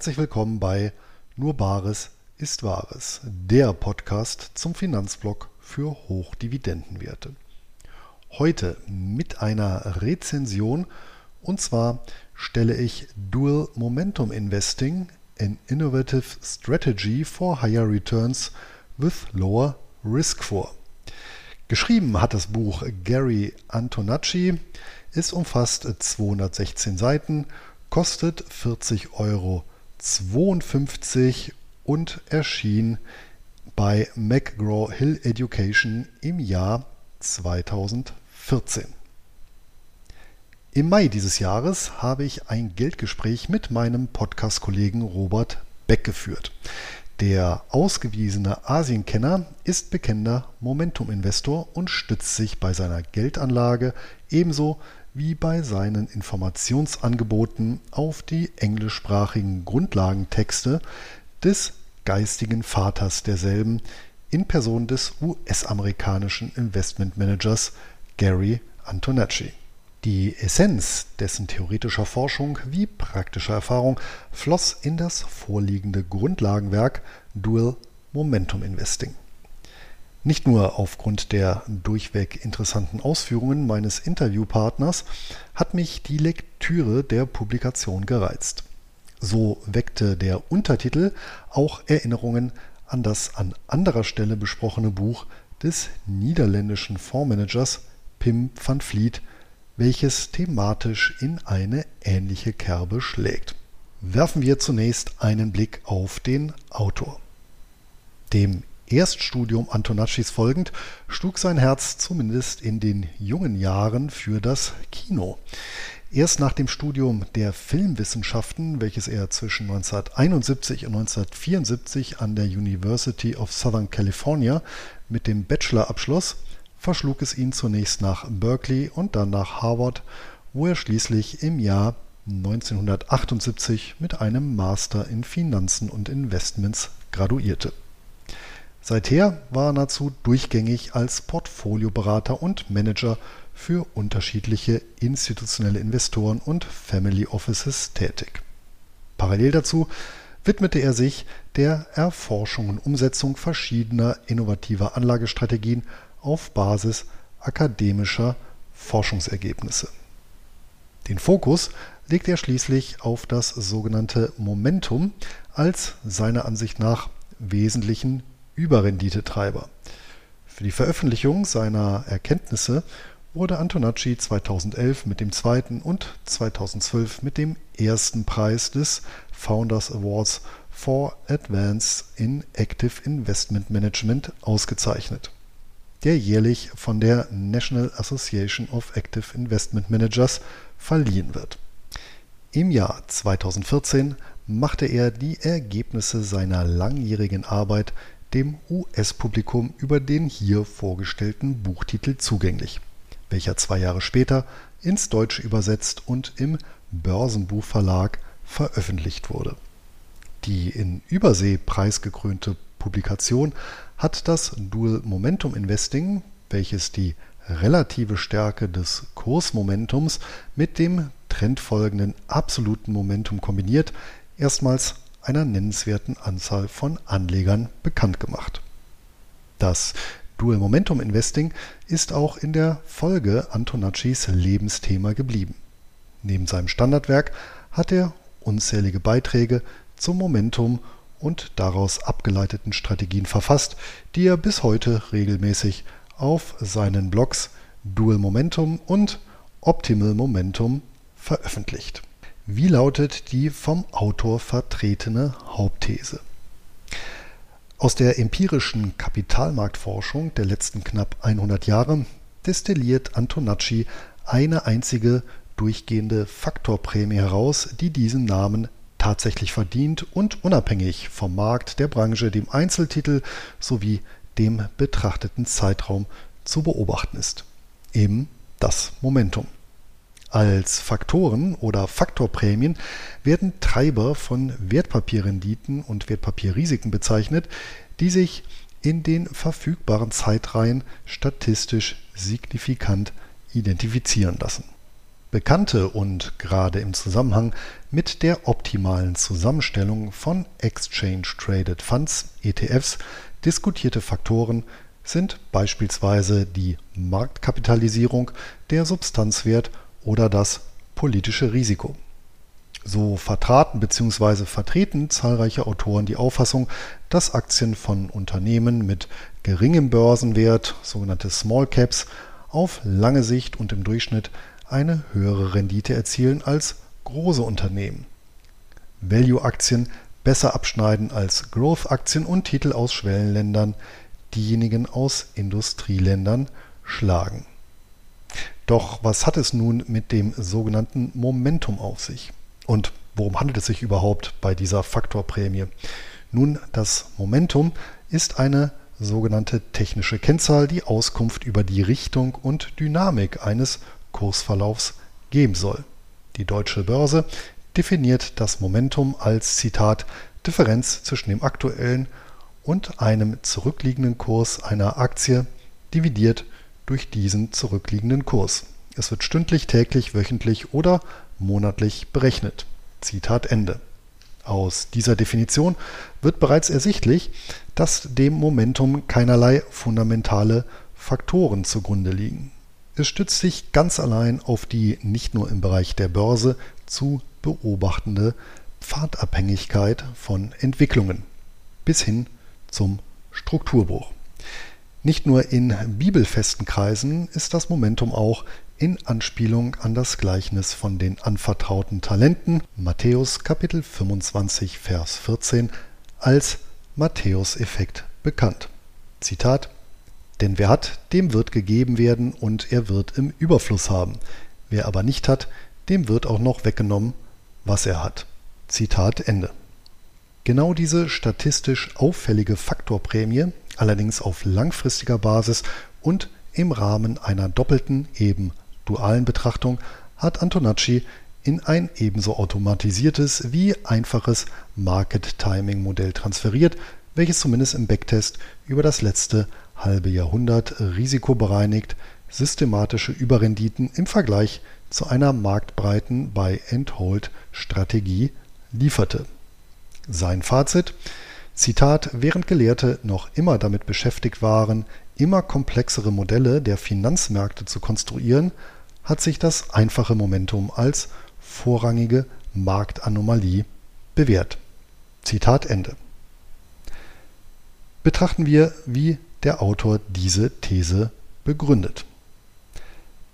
herzlich willkommen bei Nur Bares ist Wahres, der Podcast zum Finanzblock für Hochdividendenwerte. Heute mit einer Rezension und zwar stelle ich Dual Momentum Investing, an Innovative Strategy for Higher Returns with Lower Risk vor. Geschrieben hat das Buch Gary Antonacci. Es umfasst 216 Seiten, kostet 40,52 Euro und erschien bei McGraw-Hill Education im Jahr 2014. Im Mai dieses Jahres habe ich ein Geldgespräch mit meinem Podcast-Kollegen Robert Beck geführt. Der ausgewiesene Asienkenner ist bekennender Momentum-Investor und stützt sich bei seiner Geldanlage ebenso wie bei seinen Informationsangeboten auf die englischsprachigen Grundlagentexte des geistigen Vaters derselben in Person des US-amerikanischen Investmentmanagers Gary Antonacci. Die Essenz dessen theoretischer Forschung wie praktischer Erfahrung floss in das vorliegende Grundlagenwerk Dual Momentum Investing. Nicht nur aufgrund der durchweg interessanten Ausführungen meines Interviewpartners hat mich die Lektüre der Publikation gereizt. So weckte der Untertitel auch Erinnerungen an das an anderer Stelle besprochene Buch des niederländischen Fondsmanagers Pim van Vliet welches thematisch in eine ähnliche Kerbe schlägt. Werfen wir zunächst einen Blick auf den Autor. Dem Erststudium Antonaccis folgend schlug sein Herz zumindest in den jungen Jahren für das Kino. Erst nach dem Studium der Filmwissenschaften, welches er zwischen 1971 und 1974 an der University of Southern California mit dem Bachelor abschloss, verschlug es ihn zunächst nach Berkeley und dann nach Harvard, wo er schließlich im Jahr 1978 mit einem Master in Finanzen und Investments graduierte. Seither war er nahezu durchgängig als Portfolioberater und Manager für unterschiedliche institutionelle Investoren und Family Offices tätig. Parallel dazu widmete er sich der Erforschung und Umsetzung verschiedener innovativer Anlagestrategien auf Basis akademischer Forschungsergebnisse. Den Fokus legt er schließlich auf das sogenannte Momentum als seiner Ansicht nach wesentlichen Überrenditetreiber. Für die Veröffentlichung seiner Erkenntnisse wurde Antonacci 2011 mit dem zweiten und 2012 mit dem ersten Preis des Founders Awards for Advance in Active Investment Management ausgezeichnet der jährlich von der National Association of Active Investment Managers verliehen wird. Im Jahr 2014 machte er die Ergebnisse seiner langjährigen Arbeit dem US-Publikum über den hier vorgestellten Buchtitel zugänglich, welcher zwei Jahre später ins Deutsche übersetzt und im Börsenbuchverlag veröffentlicht wurde. Die in Übersee preisgekrönte Publikation hat das Dual Momentum Investing, welches die relative Stärke des Kursmomentums mit dem trendfolgenden absoluten Momentum kombiniert, erstmals einer nennenswerten Anzahl von Anlegern bekannt gemacht. Das Dual Momentum Investing ist auch in der Folge Antonaccis Lebensthema geblieben. Neben seinem Standardwerk hat er unzählige Beiträge zum Momentum und daraus abgeleiteten Strategien verfasst, die er bis heute regelmäßig auf seinen Blogs Dual Momentum und Optimal Momentum veröffentlicht. Wie lautet die vom Autor vertretene Hauptthese? Aus der empirischen Kapitalmarktforschung der letzten knapp 100 Jahre destilliert Antonacci eine einzige durchgehende Faktorprämie heraus, die diesen Namen tatsächlich verdient und unabhängig vom Markt, der Branche, dem Einzeltitel sowie dem betrachteten Zeitraum zu beobachten ist. Eben das Momentum. Als Faktoren oder Faktorprämien werden Treiber von Wertpapierrenditen und Wertpapierrisiken bezeichnet, die sich in den verfügbaren Zeitreihen statistisch signifikant identifizieren lassen. Bekannte und gerade im Zusammenhang mit der optimalen Zusammenstellung von Exchange Traded Funds ETFs diskutierte Faktoren sind beispielsweise die Marktkapitalisierung, der Substanzwert oder das politische Risiko. So vertraten bzw. vertreten zahlreiche Autoren die Auffassung, dass Aktien von Unternehmen mit geringem Börsenwert, sogenannte Small Caps, auf lange Sicht und im Durchschnitt eine höhere Rendite erzielen als große Unternehmen. Value-Aktien besser abschneiden als Growth-Aktien und Titel aus Schwellenländern diejenigen aus Industrieländern schlagen. Doch was hat es nun mit dem sogenannten Momentum auf sich? Und worum handelt es sich überhaupt bei dieser Faktorprämie? Nun, das Momentum ist eine sogenannte technische Kennzahl, die Auskunft über die Richtung und Dynamik eines Kursverlaufs geben soll. Die deutsche Börse definiert das Momentum als Zitat Differenz zwischen dem aktuellen und einem zurückliegenden Kurs einer Aktie dividiert durch diesen zurückliegenden Kurs. Es wird stündlich, täglich, wöchentlich oder monatlich berechnet. Zitat Ende. Aus dieser Definition wird bereits ersichtlich, dass dem Momentum keinerlei fundamentale Faktoren zugrunde liegen. Es stützt sich ganz allein auf die nicht nur im Bereich der Börse zu beobachtende Pfadabhängigkeit von Entwicklungen bis hin zum Strukturbruch. Nicht nur in bibelfesten Kreisen ist das Momentum auch in Anspielung an das Gleichnis von den anvertrauten Talenten Matthäus Kapitel 25 Vers 14 als Matthäus-Effekt bekannt. Zitat Denn wer hat, dem wird gegeben werden und er wird im Überfluss haben. Wer aber nicht hat, dem wird auch noch weggenommen, was er hat. Zitat Ende. Genau diese statistisch auffällige Faktorprämie, allerdings auf langfristiger Basis und im Rahmen einer doppelten, eben dualen Betrachtung, hat Antonacci in ein ebenso automatisiertes wie einfaches Market-Timing-Modell transferiert, welches zumindest im Backtest über das letzte halbe Jahrhundert risikobereinigt systematische Überrenditen im Vergleich zu einer marktbreiten Buy-and-Hold-Strategie lieferte. Sein Fazit Zitat, während Gelehrte noch immer damit beschäftigt waren, immer komplexere Modelle der Finanzmärkte zu konstruieren, hat sich das einfache Momentum als vorrangige Marktanomalie bewährt. Zitat Ende. Betrachten wir, wie der Autor diese These begründet.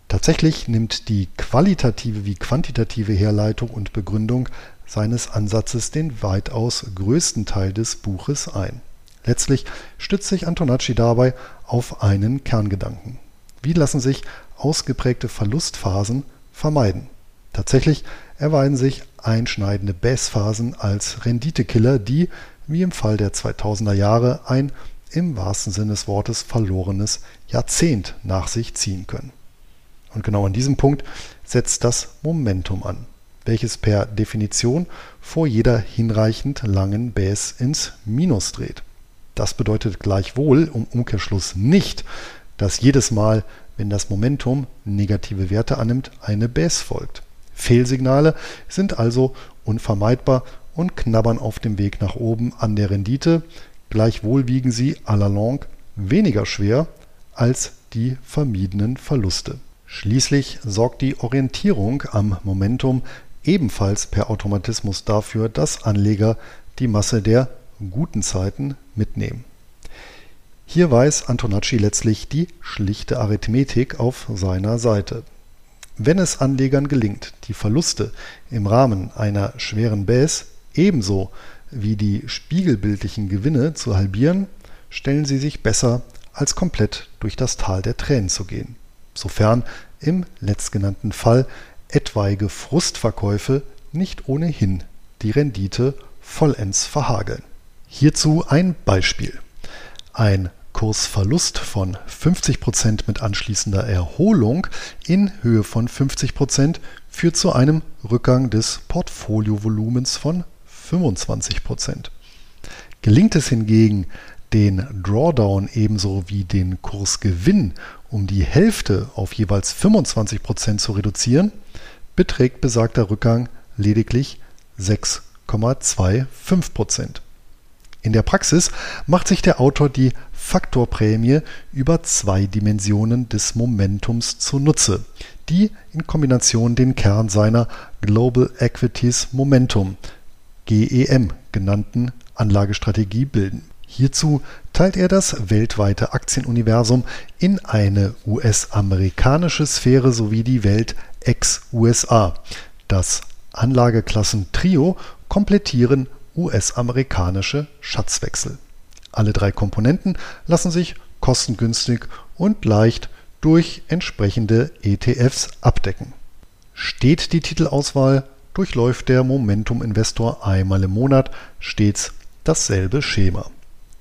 Tatsächlich nimmt die qualitative wie quantitative Herleitung und Begründung seines Ansatzes den weitaus größten Teil des Buches ein. Letztlich stützt sich Antonacci dabei auf einen Kerngedanken. Wie lassen sich ausgeprägte Verlustphasen vermeiden? Tatsächlich erweisen sich einschneidende Bassphasen als Renditekiller, die, wie im Fall der 2000er Jahre, ein im wahrsten Sinne des Wortes verlorenes Jahrzehnt nach sich ziehen können. Und genau an diesem Punkt setzt das Momentum an welches per Definition vor jeder hinreichend langen Base ins Minus dreht. Das bedeutet gleichwohl im Umkehrschluss nicht, dass jedes Mal, wenn das Momentum negative Werte annimmt, eine Base folgt. Fehlsignale sind also unvermeidbar und knabbern auf dem Weg nach oben an der Rendite, gleichwohl wiegen sie à la longue weniger schwer als die vermiedenen Verluste. Schließlich sorgt die Orientierung am Momentum ebenfalls per Automatismus dafür, dass Anleger die Masse der guten Zeiten mitnehmen. Hier weiß Antonacci letztlich die schlichte Arithmetik auf seiner Seite. Wenn es Anlegern gelingt, die Verluste im Rahmen einer schweren Base ebenso wie die spiegelbildlichen Gewinne zu halbieren, stellen sie sich besser als komplett durch das Tal der Tränen zu gehen, sofern im letztgenannten Fall etwaige Frustverkäufe nicht ohnehin die Rendite vollends verhageln. Hierzu ein Beispiel. Ein Kursverlust von 50% mit anschließender Erholung in Höhe von 50% führt zu einem Rückgang des Portfoliovolumens von 25%. Gelingt es hingegen, den Drawdown ebenso wie den Kursgewinn um die Hälfte auf jeweils 25% zu reduzieren, beträgt besagter Rückgang lediglich 6,25 Prozent. In der Praxis macht sich der Autor die Faktorprämie über zwei Dimensionen des Momentums zunutze, die in Kombination den Kern seiner Global Equities Momentum GEM genannten Anlagestrategie bilden. Hierzu teilt er das weltweite Aktienuniversum in eine US-amerikanische Sphäre sowie die Welt ex-USA. Das Anlageklassen-Trio komplettieren US-amerikanische Schatzwechsel. Alle drei Komponenten lassen sich kostengünstig und leicht durch entsprechende ETFs abdecken. Steht die Titelauswahl, durchläuft der Momentum-Investor einmal im Monat stets dasselbe Schema.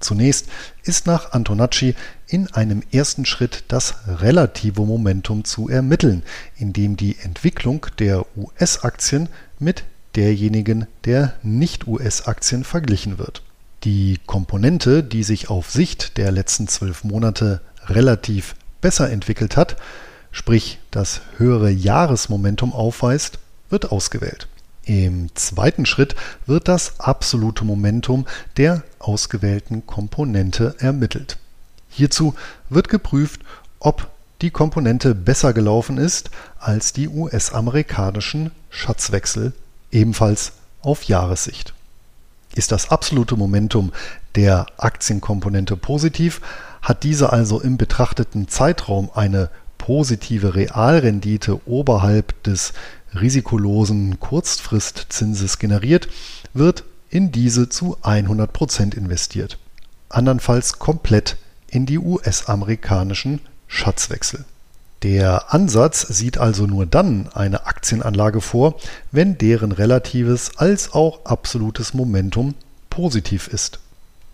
Zunächst ist nach Antonacci in einem ersten Schritt das relative Momentum zu ermitteln, indem die Entwicklung der US-Aktien mit derjenigen der Nicht-US-Aktien verglichen wird. Die Komponente, die sich auf Sicht der letzten zwölf Monate relativ besser entwickelt hat, sprich das höhere Jahresmomentum aufweist, wird ausgewählt. Im zweiten Schritt wird das absolute Momentum der ausgewählten Komponente ermittelt. Hierzu wird geprüft, ob die Komponente besser gelaufen ist als die US-amerikanischen Schatzwechsel ebenfalls auf Jahressicht. Ist das absolute Momentum der Aktienkomponente positiv, hat diese also im betrachteten Zeitraum eine positive Realrendite oberhalb des risikolosen Kurzfristzinses generiert, wird in diese zu 100% investiert. Andernfalls komplett in die US-amerikanischen Schatzwechsel. Der Ansatz sieht also nur dann eine Aktienanlage vor, wenn deren relatives als auch absolutes Momentum positiv ist.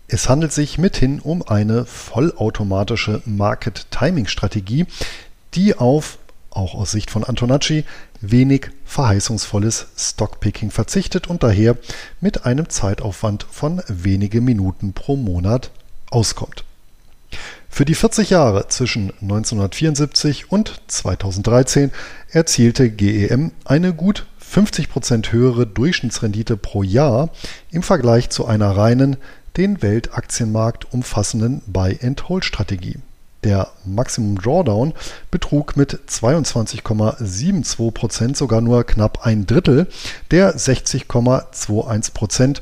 Es handelt sich mithin um eine vollautomatische Market Timing Strategie, die auf, auch aus Sicht von Antonacci, wenig verheißungsvolles Stockpicking verzichtet und daher mit einem Zeitaufwand von wenige Minuten pro Monat auskommt. Für die 40 Jahre zwischen 1974 und 2013 erzielte GEM eine gut 50% höhere Durchschnittsrendite pro Jahr im Vergleich zu einer reinen, den Weltaktienmarkt umfassenden Buy-and-Hold-Strategie. Der Maximum Drawdown betrug mit 22,72% sogar nur knapp ein Drittel der 60,21%,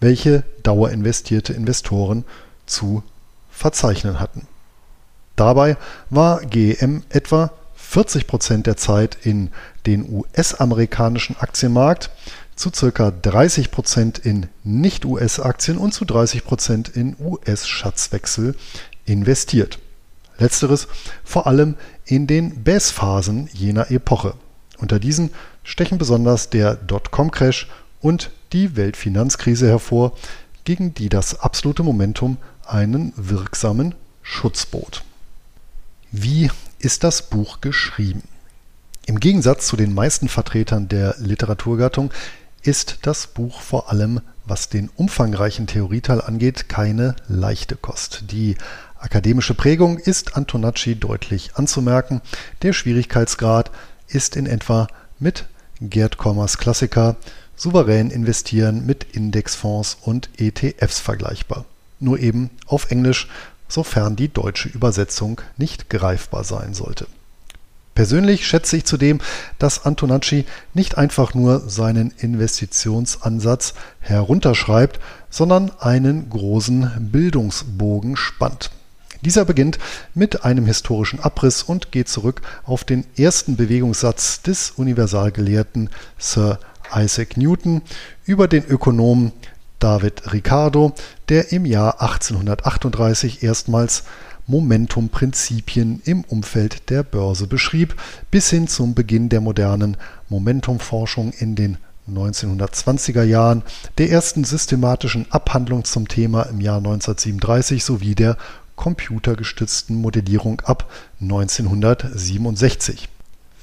welche dauerinvestierte Investoren zu verzeichnen hatten. Dabei war GEM etwa 40 Prozent der Zeit in den US-amerikanischen Aktienmarkt, zu ca. 30 Prozent in Nicht-US-Aktien und zu 30 Prozent in US-Schatzwechsel investiert. Letzteres vor allem in den Bass-Phasen jener Epoche. Unter diesen stechen besonders der Dotcom-Crash und die Weltfinanzkrise hervor, gegen die das absolute Momentum einen wirksamen Schutz bot. Wie ist das Buch geschrieben? Im Gegensatz zu den meisten Vertretern der Literaturgattung ist das Buch vor allem, was den umfangreichen Theorieteil angeht, keine leichte Kost. Die akademische Prägung ist Antonacci deutlich anzumerken. Der Schwierigkeitsgrad ist in etwa mit Gerd Kommers Klassiker Souverän investieren mit Indexfonds und ETFs vergleichbar nur eben auf Englisch, sofern die deutsche Übersetzung nicht greifbar sein sollte. Persönlich schätze ich zudem, dass Antonacci nicht einfach nur seinen Investitionsansatz herunterschreibt, sondern einen großen Bildungsbogen spannt. Dieser beginnt mit einem historischen Abriss und geht zurück auf den ersten Bewegungssatz des Universalgelehrten Sir Isaac Newton über den Ökonomen David Ricardo, der im Jahr 1838 erstmals Momentumprinzipien im Umfeld der Börse beschrieb, bis hin zum Beginn der modernen Momentumforschung in den 1920er Jahren, der ersten systematischen Abhandlung zum Thema im Jahr 1937 sowie der computergestützten Modellierung ab 1967.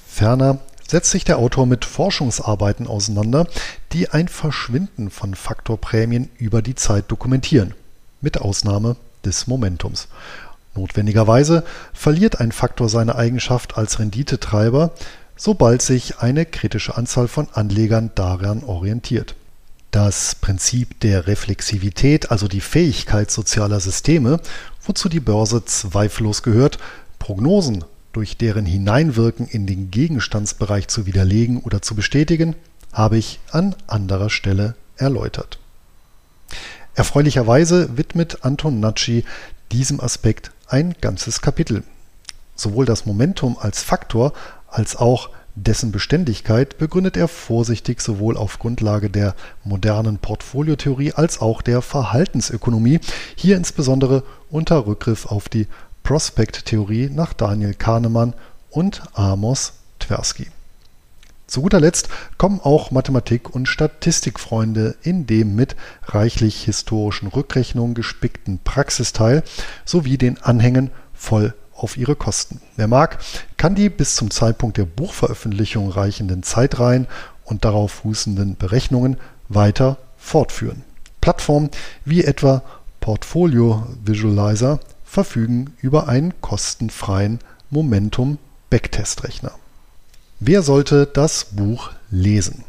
Ferner setzt sich der Autor mit Forschungsarbeiten auseinander, die ein Verschwinden von Faktorprämien über die Zeit dokumentieren, mit Ausnahme des Momentums. Notwendigerweise verliert ein Faktor seine Eigenschaft als Renditetreiber, sobald sich eine kritische Anzahl von Anlegern daran orientiert. Das Prinzip der Reflexivität, also die Fähigkeit sozialer Systeme, wozu die Börse zweifellos gehört, Prognosen durch deren Hineinwirken in den Gegenstandsbereich zu widerlegen oder zu bestätigen, habe ich an anderer Stelle erläutert. Erfreulicherweise widmet Anton Natschi diesem Aspekt ein ganzes Kapitel. Sowohl das Momentum als Faktor als auch dessen Beständigkeit begründet er vorsichtig sowohl auf Grundlage der modernen Portfoliotheorie als auch der Verhaltensökonomie, hier insbesondere unter Rückgriff auf die Prospect-Theorie nach Daniel Kahnemann und Amos Tversky. Zu guter Letzt kommen auch Mathematik- und Statistikfreunde in dem mit reichlich historischen Rückrechnungen gespickten Praxisteil sowie den Anhängen voll auf ihre Kosten. Wer mag, kann die bis zum Zeitpunkt der Buchveröffentlichung reichenden Zeitreihen und darauf fußenden Berechnungen weiter fortführen. Plattformen wie etwa Portfolio Visualizer verfügen über einen kostenfreien Momentum Backtest-Rechner. Wer sollte das Buch lesen?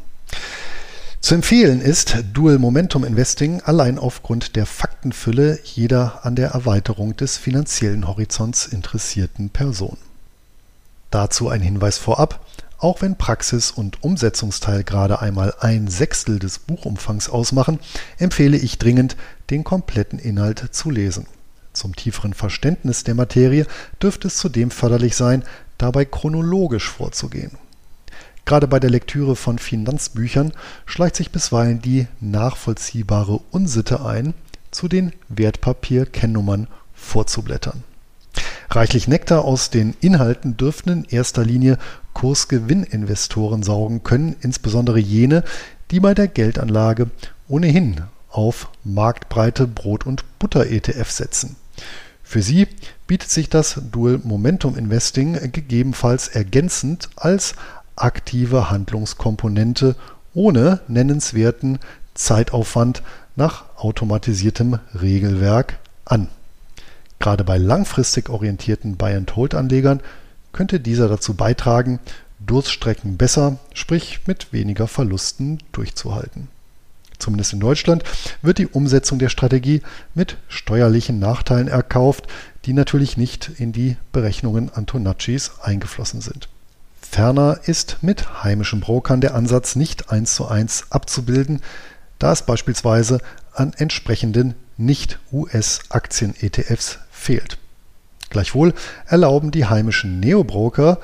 Zu empfehlen ist Dual Momentum Investing allein aufgrund der Faktenfülle jeder an der Erweiterung des finanziellen Horizonts interessierten Person. Dazu ein Hinweis vorab, auch wenn Praxis und Umsetzungsteil gerade einmal ein Sechstel des Buchumfangs ausmachen, empfehle ich dringend, den kompletten Inhalt zu lesen. Zum tieferen Verständnis der Materie dürfte es zudem förderlich sein, dabei chronologisch vorzugehen. Gerade bei der Lektüre von Finanzbüchern schleicht sich bisweilen die nachvollziehbare Unsitte ein, zu den Wertpapierkennnummern vorzublättern. Reichlich Nektar aus den Inhalten dürften in erster Linie Kursgewinninvestoren saugen können, insbesondere jene, die bei der Geldanlage ohnehin auf marktbreite Brot- und Butter-ETF setzen. Für sie bietet sich das Dual Momentum Investing gegebenenfalls ergänzend als aktive Handlungskomponente ohne nennenswerten Zeitaufwand nach automatisiertem Regelwerk an. Gerade bei langfristig orientierten Buy-and-Hold-Anlegern könnte dieser dazu beitragen, Durststrecken besser, sprich mit weniger Verlusten durchzuhalten. Zumindest in Deutschland wird die Umsetzung der Strategie mit steuerlichen Nachteilen erkauft, die natürlich nicht in die Berechnungen Antonaccis eingeflossen sind. Ferner ist mit heimischen Brokern der Ansatz nicht eins zu eins abzubilden, da es beispielsweise an entsprechenden Nicht-US-Aktien-ETFs fehlt. Gleichwohl erlauben die heimischen Neobroker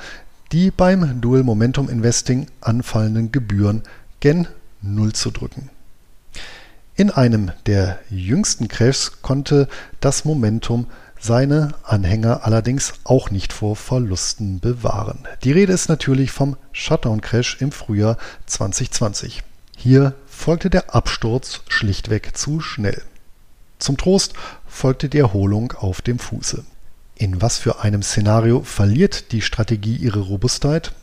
die beim Dual Momentum Investing anfallenden Gebühren gen Null zu drücken. In einem der jüngsten Crashs konnte das Momentum seine Anhänger allerdings auch nicht vor Verlusten bewahren. Die Rede ist natürlich vom Shutdown-Crash im Frühjahr 2020. Hier folgte der Absturz schlichtweg zu schnell. Zum Trost folgte die Erholung auf dem Fuße. In was für einem Szenario verliert die Strategie ihre Robustheit?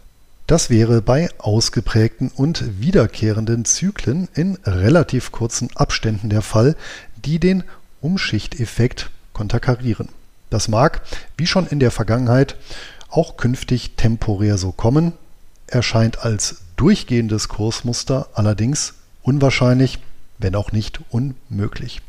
Das wäre bei ausgeprägten und wiederkehrenden Zyklen in relativ kurzen Abständen der Fall, die den Umschichteffekt konterkarieren. Das mag, wie schon in der Vergangenheit, auch künftig temporär so kommen, erscheint als durchgehendes Kursmuster allerdings unwahrscheinlich, wenn auch nicht unmöglich.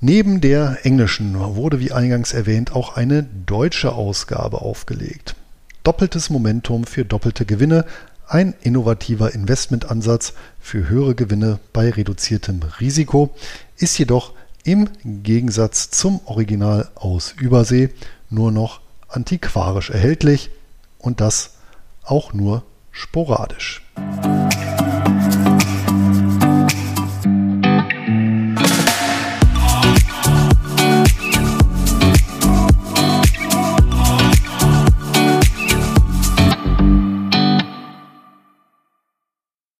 Neben der englischen wurde, wie eingangs erwähnt, auch eine deutsche Ausgabe aufgelegt. Doppeltes Momentum für doppelte Gewinne, ein innovativer Investmentansatz für höhere Gewinne bei reduziertem Risiko, ist jedoch im Gegensatz zum Original aus Übersee nur noch antiquarisch erhältlich und das auch nur sporadisch.